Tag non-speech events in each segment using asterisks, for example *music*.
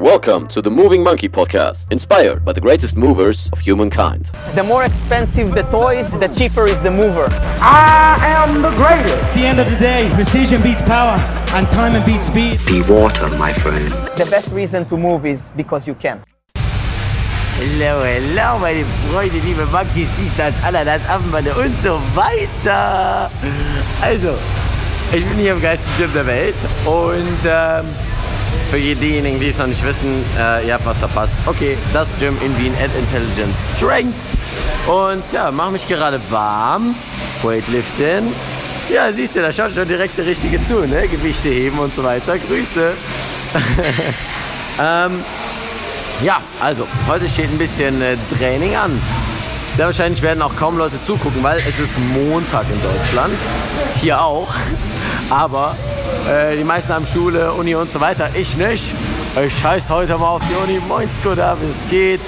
Welcome to the Moving Monkey podcast, inspired by the greatest movers of humankind. The more expensive the toys, the cheaper is the mover. I am the greatest. At the end of the day, precision beats power and time beats speed. Be water, my friend. The best reason to move is because you can. Hello, hello, meine Freunde, liebe Monkeys, dies, das, Ananas, Affenbande und so weiter. Also, ich bin hier im geilsten Gym der Welt und ähm, für diejenigen, die es noch nicht wissen, äh, ihr habt was verpasst. Okay, das Gym in Wien at Intelligence Strength. Und ja, mache mich gerade warm. Weightlifting. Ja, siehst du, da schaut schon direkt der Richtige zu, ne? Gewichte heben und so weiter. Grüße. *laughs* ähm, ja, also, heute steht ein bisschen äh, Training an. Sehr wahrscheinlich werden auch kaum Leute zugucken, weil es ist Montag in Deutschland. Hier auch. Aber äh, die meisten haben Schule, Uni und so weiter. Ich nicht. Ich scheiß heute mal auf die Uni. Moin, Skoda, wie es geht.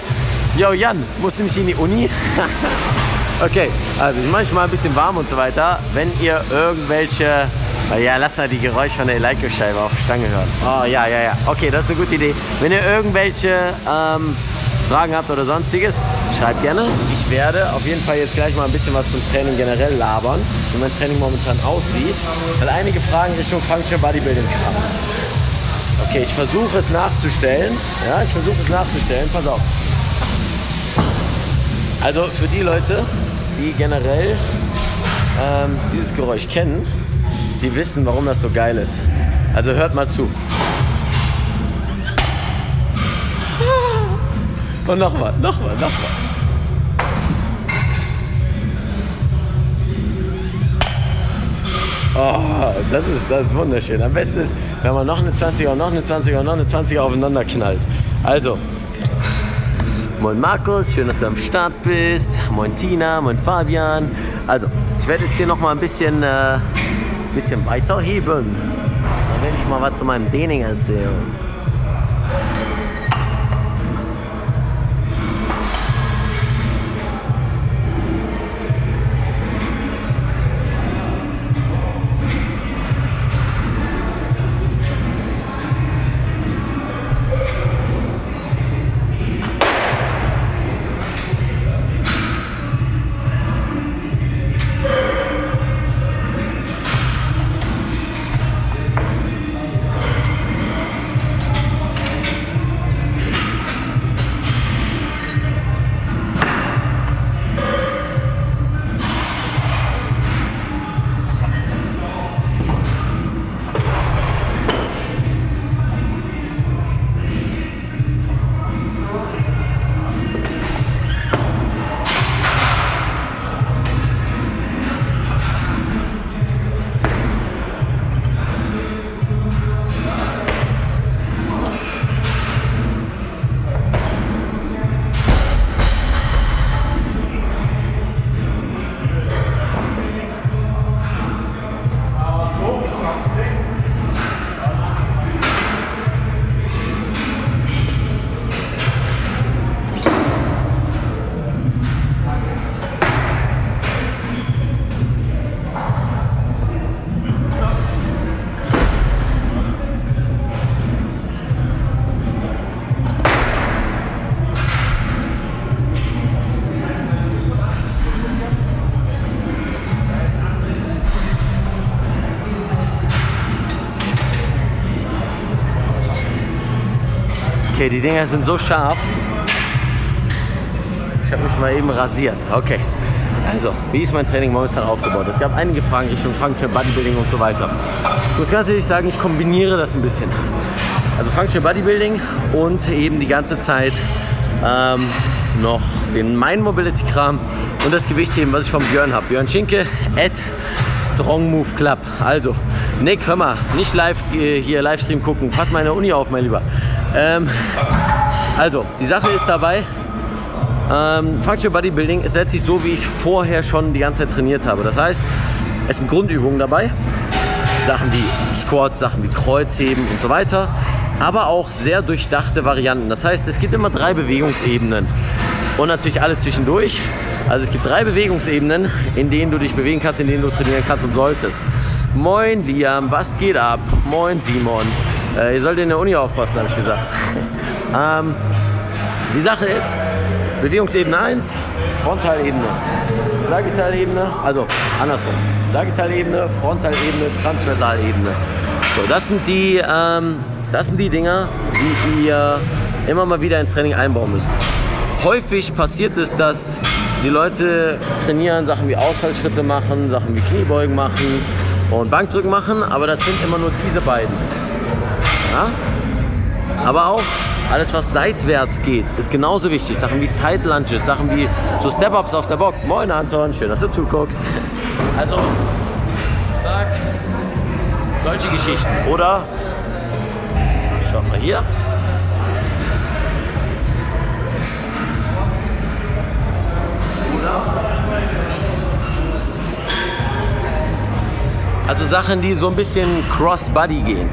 Yo, Jan, musst du nicht in die Uni? *laughs* okay, also ich mache mal ein bisschen warm und so weiter. Wenn ihr irgendwelche ja, lass mal die Geräusche von der Eleiko-Scheibe auf Stange hören. Oh, ja, ja, ja. Okay, das ist eine gute Idee. Wenn ihr irgendwelche ähm, Fragen habt oder sonstiges, schreibt gerne. Ich werde auf jeden Fall jetzt gleich mal ein bisschen was zum Training generell labern, wie mein Training momentan aussieht, weil einige Fragen Richtung Functional Bodybuilding kamen. Okay, ich versuche es nachzustellen. Ja, ich versuche es nachzustellen. Pass auf. Also für die Leute, die generell ähm, dieses Geräusch kennen, die wissen, warum das so geil ist. Also hört mal zu. Und nochmal, nochmal, nochmal. Oh, das ist, das ist wunderschön. Am besten ist, wenn man noch eine 20er und noch eine 20er und noch eine 20er aufeinander knallt. Also, moin Markus, schön, dass du am Start bist. Moin Tina, moin Fabian. Also, ich werde jetzt hier nochmal ein bisschen, äh, bisschen weiterheben. Dann werde ich mal was zu meinem Training erzählen. Die Dinger sind so scharf. Ich habe mich mal eben rasiert. Okay. Also, wie ist mein Training momentan aufgebaut? Es gab einige Fragen Richtung Functional Bodybuilding und so weiter. Ich muss ganz ehrlich sagen, ich kombiniere das ein bisschen. Also Functional Bodybuilding und eben die ganze Zeit ähm, noch den Mind Mobility Kram und das Gewichtheben, was ich von Björn habe. Björn Schinke at Strong Move Club. Also, Nick, hör mal, nicht live äh, hier Livestream gucken. Pass meine Uni auf, mein Lieber. Ähm, also, die Sache ist dabei, ähm, Functional Bodybuilding ist letztlich so, wie ich vorher schon die ganze Zeit trainiert habe. Das heißt, es sind Grundübungen dabei, Sachen wie Squats, Sachen wie Kreuzheben und so weiter, aber auch sehr durchdachte Varianten. Das heißt, es gibt immer drei Bewegungsebenen und natürlich alles zwischendurch. Also es gibt drei Bewegungsebenen, in denen du dich bewegen kannst, in denen du trainieren kannst und solltest. Moin Liam, was geht ab? Moin Simon. Äh, ihr sollt in der Uni aufpassen, habe ich gesagt. *laughs* ähm, die Sache ist, Bewegungsebene 1, Frontalebene, Sagittalebene, also andersrum. Sagittalebene, Frontalebene, Transversalebene. So, das sind die, ähm, das sind die Dinger, die ihr immer mal wieder ins Training einbauen müsst. Häufig passiert es, dass die Leute trainieren, Sachen wie Ausfallschritte machen, Sachen wie Kniebeugen machen und Bankdrücken machen, aber das sind immer nur diese beiden. Ja? Aber auch alles, was seitwärts geht, ist genauso wichtig. Sachen wie Side Lunges, Sachen wie so Step-Ups auf der Bock. Moin Anton, schön, dass du zuguckst. Also, sag solche Geschichten. Oder, schaut mal hier. Also Sachen, die so ein bisschen cross-body gehen.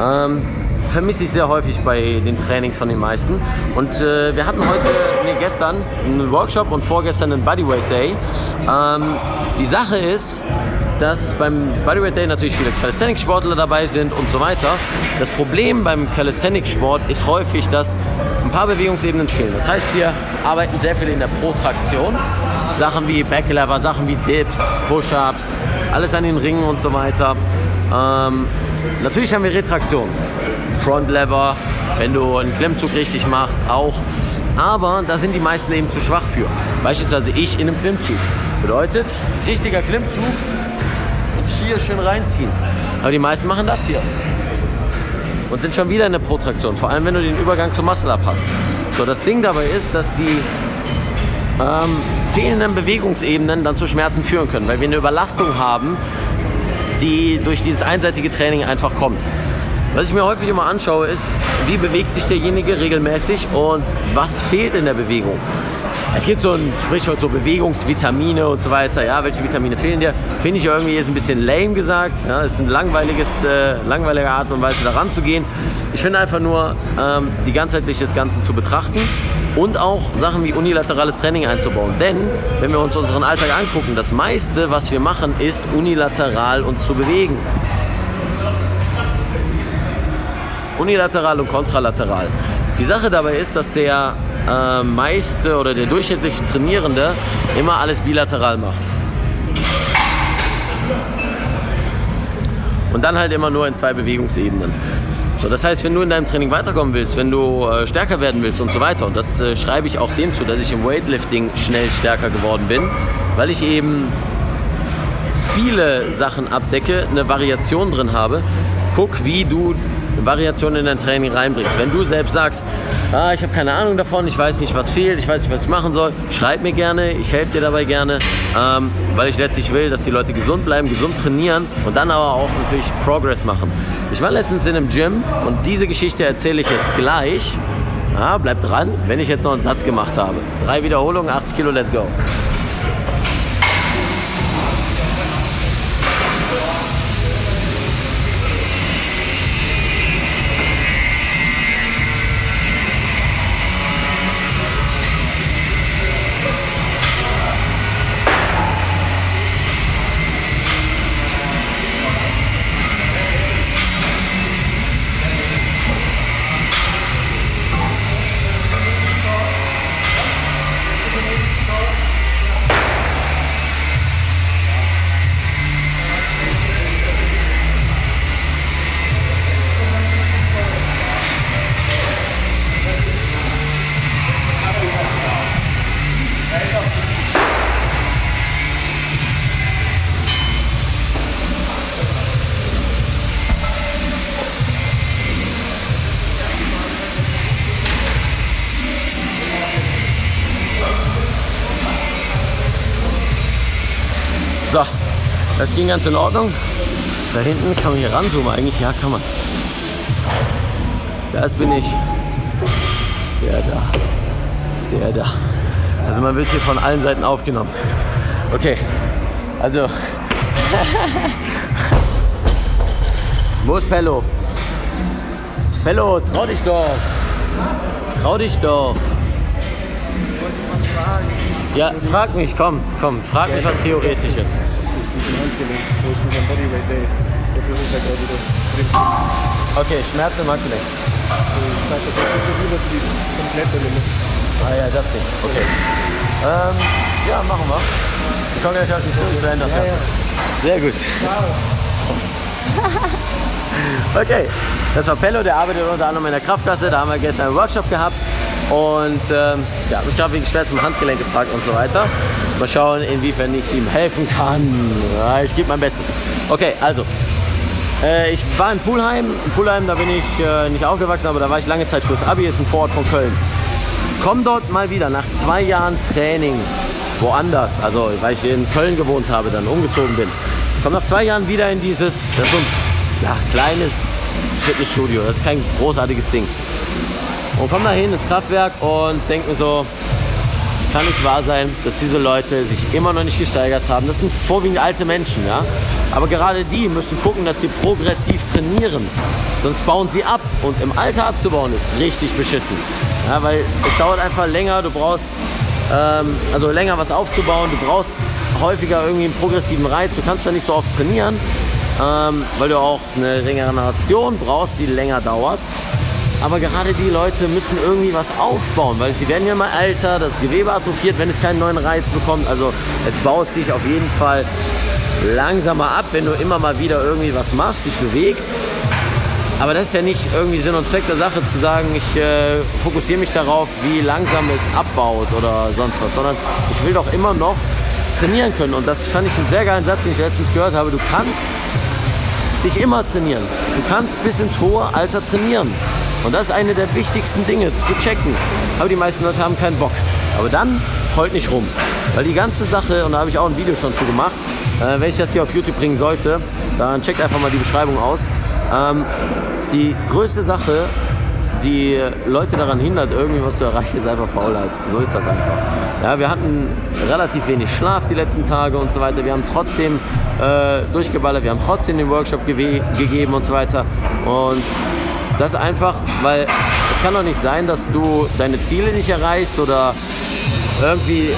Ähm, vermisse ich sehr häufig bei den Trainings von den meisten. Und äh, wir hatten heute, nee, gestern einen Workshop und vorgestern einen Bodyweight Day. Ähm, die Sache ist, dass beim Bodyweight Day natürlich viele Calisthenics-Sportler dabei sind und so weiter. Das Problem beim Calisthenics-Sport ist häufig, dass ein paar Bewegungsebenen fehlen. Das heißt, wir arbeiten sehr viel in der Protraktion. Sachen wie Backlever, Sachen wie Dips, Push-Ups, alles an den Ringen und so weiter. Ähm, natürlich haben wir Retraktion. Front Lever, wenn du einen Klemmzug richtig machst, auch. Aber da sind die meisten eben zu schwach für. Beispielsweise ich in einem Klimmzug. Bedeutet, richtiger Klimmzug und hier schön reinziehen. Aber die meisten machen das hier. Und sind schon wieder in der Protraktion. Vor allem, wenn du den Übergang zum Muscle-Up hast. So, das Ding dabei ist, dass die ähm, fehlenden Bewegungsebenen dann zu Schmerzen führen können, weil wir eine Überlastung haben, die durch dieses einseitige Training einfach kommt. Was ich mir häufig immer anschaue, ist, wie bewegt sich derjenige regelmäßig und was fehlt in der Bewegung. Es gibt so ein Sprichwort, so Bewegungsvitamine und so weiter. Ja, welche Vitamine fehlen dir? Finde ich irgendwie ist ein bisschen lame gesagt. Ja, ist eine langweiliges, äh, langweilige Art und Weise daran zu gehen. Ich finde einfach nur, ähm, die ganzheitlich das Ganze zu betrachten und auch Sachen wie unilaterales Training einzubauen. Denn wenn wir uns unseren Alltag angucken, das meiste, was wir machen, ist unilateral uns zu bewegen. Unilateral und kontralateral. Die Sache dabei ist, dass der äh, meiste oder der durchschnittliche Trainierende immer alles bilateral macht. Und dann halt immer nur in zwei Bewegungsebenen. So, das heißt, wenn du in deinem Training weiterkommen willst, wenn du äh, stärker werden willst und so weiter, und das äh, schreibe ich auch dem zu, dass ich im Weightlifting schnell stärker geworden bin, weil ich eben viele Sachen abdecke, eine Variation drin habe. Guck, wie du Variationen in dein Training reinbringst. Wenn du selbst sagst, ah, ich habe keine Ahnung davon, ich weiß nicht, was fehlt, ich weiß nicht, was ich machen soll, schreib mir gerne, ich helfe dir dabei gerne, ähm, weil ich letztlich will, dass die Leute gesund bleiben, gesund trainieren und dann aber auch natürlich Progress machen. Ich war letztens in einem Gym und diese Geschichte erzähle ich jetzt gleich. Ah, bleib dran, wenn ich jetzt noch einen Satz gemacht habe. Drei Wiederholungen, 80 Kilo, let's go. Das ging ganz in Ordnung. Da hinten kann man hier ranzoomen eigentlich. Ja, kann man. Das bin ich. Der da. Der da. Also man wird hier von allen Seiten aufgenommen. Okay, also. *laughs* Wo ist Pello? Pello, trau dich doch. Trau dich doch. was fragen. Ja, frag mich, komm, komm, frag mich was Theoretisches. Handgelenk, wo ich mit meinem Bodyweight Day. Und das ist ja gerade wieder drin. Okay, Schmerzen im Handgelenk. Das heißt, das ist so rüberzieht. Komplett den Ah ja, das Ding. Okay. Ähm, ja, machen wir. Wir kommen gleich auf die Tür, wir werden das Ganze. Sehr gut. *laughs* Okay, das war Pello, der arbeitet unter anderem in der Kraftklasse. Da haben wir gestern einen Workshop gehabt. Und ähm, ja, mich gerade wegen Schmerzen im Handgelenk gefragt und so weiter. Mal schauen, inwiefern ich ihm helfen kann. Ja, ich gebe mein Bestes. Okay, also. Äh, ich war in Pulheim. In Pulheim, da bin ich äh, nicht aufgewachsen, aber da war ich lange Zeit fürs Abi, ist ein Vorort von Köln. Komm dort mal wieder nach zwei Jahren Training woanders, also weil ich in Köln gewohnt habe, dann umgezogen bin. Komm nach zwei Jahren wieder in dieses, das ist so ein ja, kleines Fitnessstudio, das ist kein großartiges Ding. Und komm da hin ins Kraftwerk und denk mir so, kann nicht wahr sein, dass diese Leute sich immer noch nicht gesteigert haben. Das sind vorwiegend alte Menschen, ja. Aber gerade die müssen gucken, dass sie progressiv trainieren. Sonst bauen sie ab. Und im Alter abzubauen ist richtig beschissen. Ja, weil es dauert einfach länger, du brauchst ähm, also länger was aufzubauen, du brauchst häufiger irgendwie einen progressiven Reiz, du kannst ja nicht so oft trainieren, ähm, weil du auch eine Regeneration brauchst, die länger dauert. Aber gerade die Leute müssen irgendwie was aufbauen, weil sie werden ja mal älter, das Gewebe atrophiert, wenn es keinen neuen Reiz bekommt. Also es baut sich auf jeden Fall langsamer ab, wenn du immer mal wieder irgendwie was machst, dich bewegst. Aber das ist ja nicht irgendwie Sinn und Zweck der Sache zu sagen, ich äh, fokussiere mich darauf, wie langsam es abbaut oder sonst was, sondern ich will doch immer noch trainieren können. Und das fand ich einen sehr geilen Satz, den ich letztens gehört habe. Du kannst dich immer trainieren. Du kannst bis ins hohe Alter trainieren. Und das ist eine der wichtigsten Dinge, zu checken. Aber die meisten Leute haben keinen Bock. Aber dann heult nicht rum. Weil die ganze Sache, und da habe ich auch ein Video schon zu gemacht, äh, wenn ich das hier auf YouTube bringen sollte, dann checkt einfach mal die Beschreibung aus. Ähm, die größte Sache, die Leute daran hindert, irgendwie was zu erreichen, ist einfach Faulheit. So ist das einfach. Ja, wir hatten relativ wenig Schlaf die letzten Tage und so weiter. Wir haben trotzdem äh, durchgeballert, wir haben trotzdem den Workshop gewe- gegeben und so weiter. Und das einfach, weil es kann doch nicht sein, dass du deine Ziele nicht erreichst oder irgendwie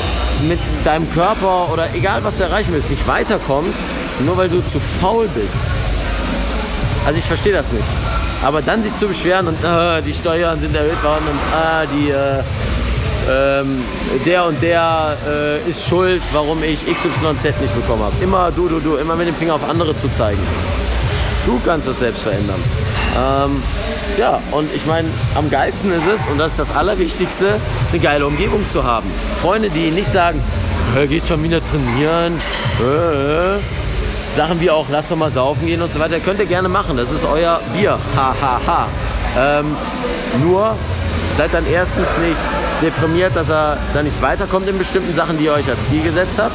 mit deinem Körper oder egal was du erreichen willst, nicht weiterkommst, nur weil du zu faul bist. Also ich verstehe das nicht. Aber dann sich zu beschweren und äh, die Steuern sind erhöht worden und äh, die, äh, ähm, der und der äh, ist schuld, warum ich XYZ nicht bekommen habe. Immer du, du, du, immer mit dem Finger auf andere zu zeigen. Du kannst das selbst verändern. Ähm, ja, und ich meine, am geilsten ist es, und das ist das Allerwichtigste, eine geile Umgebung zu haben. Freunde, die nicht sagen, äh, gehst schon wieder trainieren, äh, äh. Sachen wie auch, lass doch mal saufen gehen und so weiter, könnt ihr gerne machen. Das ist euer Bier. Ha, ha, ha. Ähm, nur seid dann erstens nicht deprimiert, dass er dann nicht weiterkommt in bestimmten Sachen, die ihr euch als Ziel gesetzt habt.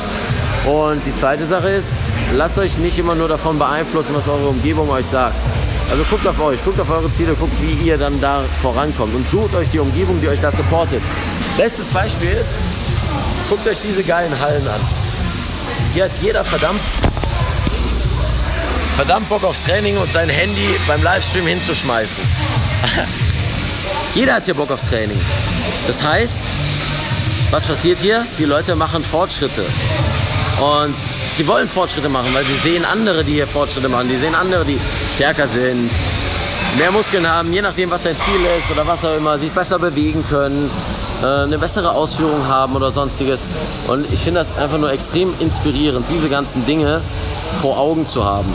Und die zweite Sache ist, lasst euch nicht immer nur davon beeinflussen, was eure Umgebung euch sagt. Also guckt auf euch, guckt auf eure Ziele, guckt, wie ihr dann da vorankommt und sucht euch die Umgebung, die euch da supportet. Bestes Beispiel ist, guckt euch diese geilen Hallen an. Hier hat jeder verdammt verdammt Bock auf Training und sein Handy beim Livestream hinzuschmeißen. *laughs* Jeder hat hier Bock auf Training. Das heißt, was passiert hier? Die Leute machen Fortschritte. Und die wollen Fortschritte machen, weil sie sehen andere, die hier Fortschritte machen. Die sehen andere, die stärker sind, mehr Muskeln haben, je nachdem, was sein Ziel ist oder was auch immer, sich besser bewegen können, äh, eine bessere Ausführung haben oder sonstiges. Und ich finde das einfach nur extrem inspirierend, diese ganzen Dinge vor Augen zu haben.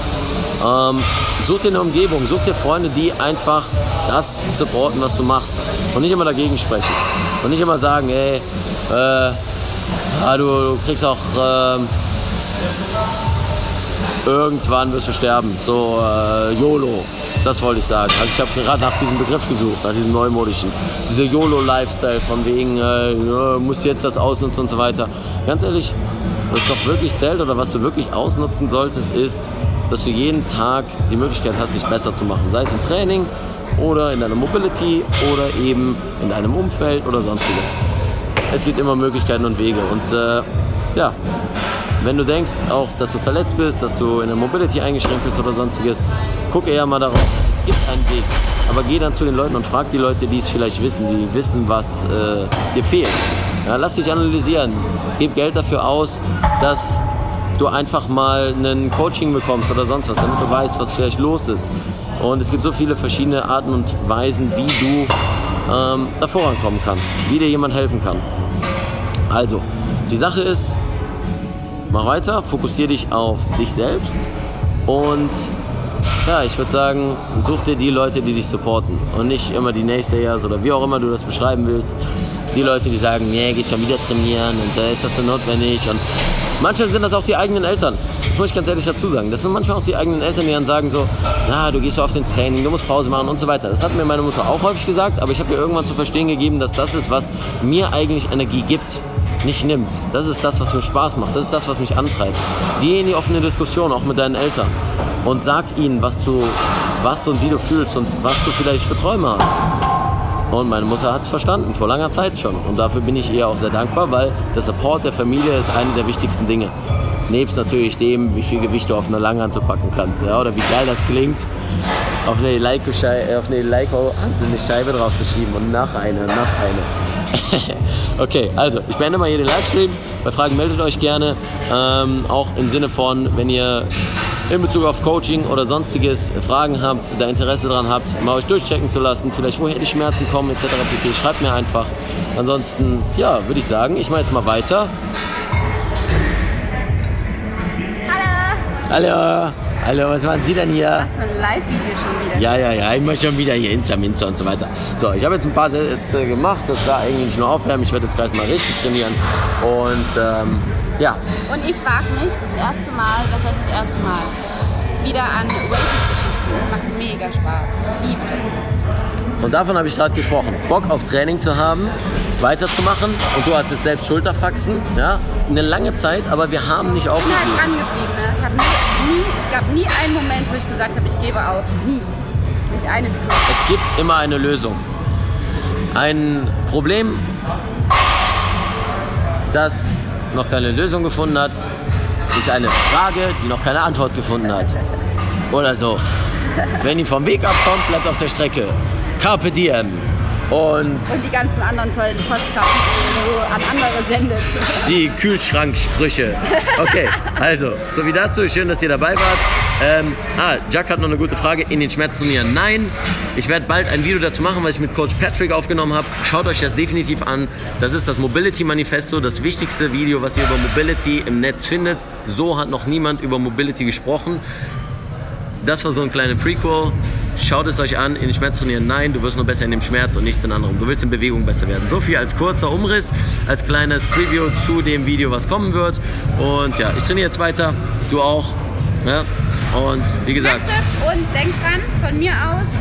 Ähm, such dir eine Umgebung, such dir Freunde, die einfach das supporten, was du machst. Und nicht immer dagegen sprechen. Und nicht immer sagen, ey, äh, ja, du, du kriegst auch ähm, irgendwann wirst du sterben. So äh, YOLO. Das wollte ich sagen. Also ich habe gerade nach diesem Begriff gesucht, nach diesem neumodischen. Dieser YOLO-Lifestyle von wegen, äh, musst jetzt das ausnutzen und so weiter. Ganz ehrlich, was doch wirklich zählt oder was du wirklich ausnutzen solltest, ist, dass du jeden Tag die Möglichkeit hast, dich besser zu machen. Sei es im Training oder in deiner Mobility oder eben in deinem Umfeld oder sonstiges. Es gibt immer Möglichkeiten und Wege. Und äh, ja, wenn du denkst auch, dass du verletzt bist, dass du in der Mobility eingeschränkt bist oder sonstiges, guck eher mal darauf. Es gibt einen Weg. Aber geh dann zu den Leuten und frag die Leute, die es vielleicht wissen, die wissen, was äh, dir fehlt. Ja, lass dich analysieren. Gib Geld dafür aus, dass du einfach mal ein Coaching bekommst oder sonst was, damit du weißt, was vielleicht los ist. Und es gibt so viele verschiedene Arten und Weisen, wie du ähm, da vorankommen kannst, wie dir jemand helfen kann. Also, die Sache ist, mach weiter, fokussiere dich auf dich selbst und ja, ich würde sagen, such dir die Leute, die dich supporten und nicht immer die Naysayers oder wie auch immer du das beschreiben willst. Die Leute, die sagen, nee, geh schon wieder trainieren und da ist das so notwendig und manchmal sind das auch die eigenen Eltern. Das muss ich ganz ehrlich dazu sagen. Das sind manchmal auch die eigenen Eltern, die dann sagen so, na, du gehst so auf den Training, du musst Pause machen und so weiter. Das hat mir meine Mutter auch häufig gesagt, aber ich habe ihr irgendwann zu verstehen gegeben, dass das ist, was mir eigentlich Energie gibt nicht nimmt. Das ist das, was mir Spaß macht. Das ist das, was mich antreibt. Geh in die offene Diskussion, auch mit deinen Eltern. Und sag ihnen, was du, was und wie du fühlst und was du vielleicht für Träume hast. Und meine Mutter hat es verstanden, vor langer Zeit schon. Und dafür bin ich ihr auch sehr dankbar, weil der Support der Familie ist eine der wichtigsten Dinge. Nebst natürlich dem, wie viel Gewicht du auf eine Langhantel packen kannst. Ja? Oder wie geil das klingt, auf eine Eleiko eine Scheibe drauf zu schieben und nach eine, nach eine. *laughs* okay, also ich beende mal hier den Livestream. Bei Fragen meldet euch gerne. Ähm, auch im Sinne von, wenn ihr in Bezug auf Coaching oder sonstiges Fragen habt, da Interesse daran habt, mal euch durchchecken zu lassen, vielleicht woher die Schmerzen kommen etc. pp. Schreibt mir einfach. Ansonsten, ja, würde ich sagen, ich mache jetzt mal weiter. Hallo! Hallo, hallo, was machen Sie denn hier? So ein Live-Video schon wieder. Ja, ja, ja, immer schon wieder hier Insta, Minza und so weiter. So, ich habe jetzt ein paar Sätze gemacht, das war eigentlich nur Aufwärmen. Ich werde jetzt gleich mal richtig trainieren. Und ähm, ja, Und ich wage mich das erste Mal, was heißt das erste Mal, wieder an Weighted-Geschichten. Das macht mega Spaß. Ich liebe das. und davon habe ich gerade gesprochen. Bock auf Training zu haben, weiterzumachen. Und du hattest selbst Schulterfaxen, ja, eine lange Zeit, aber wir haben nicht Ich bin halt aufgegeben. dran geblieben. Ne? Ich hab nie, nie, es gab nie einen Moment, wo ich gesagt habe, ich gebe auf. Nie. Nicht eine Sekunde. Es gibt immer eine Lösung. Ein Problem, das noch keine Lösung gefunden hat, ist eine Frage, die noch keine Antwort gefunden hat. Oder so. Wenn ihr vom Weg abkommt, bleibt auf der Strecke. Carpe diem. Und Und die ganzen anderen tollen Postkarten, die so an andere sendet. die Kühlschranksprüche. Okay, also, so wie dazu. Schön, dass ihr dabei wart. Ähm, ah, Jack hat noch eine gute Frage. In den Schmerzturnieren? Nein. Ich werde bald ein Video dazu machen, was ich mit Coach Patrick aufgenommen habe. Schaut euch das definitiv an. Das ist das Mobility Manifesto, das wichtigste Video, was ihr über Mobility im Netz findet. So hat noch niemand über Mobility gesprochen. Das war so ein kleiner Prequel. Schaut es euch an, in den Schmerzturnieren nein, du wirst nur besser in dem Schmerz und nichts in anderem. Du willst in Bewegung besser werden. So viel als kurzer Umriss, als kleines Preview zu dem Video, was kommen wird. Und ja, ich trainiere jetzt weiter, du auch. Ja? Und wie gesagt, Bizeps und denkt dran, von mir aus,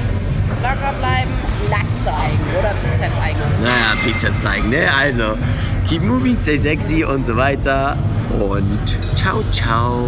locker bleiben, Lat zeigen oder Bizeps zeigen. naja, Pizza zeigen, ne? Also, keep moving, stay sexy und so weiter. Und ciao, ciao.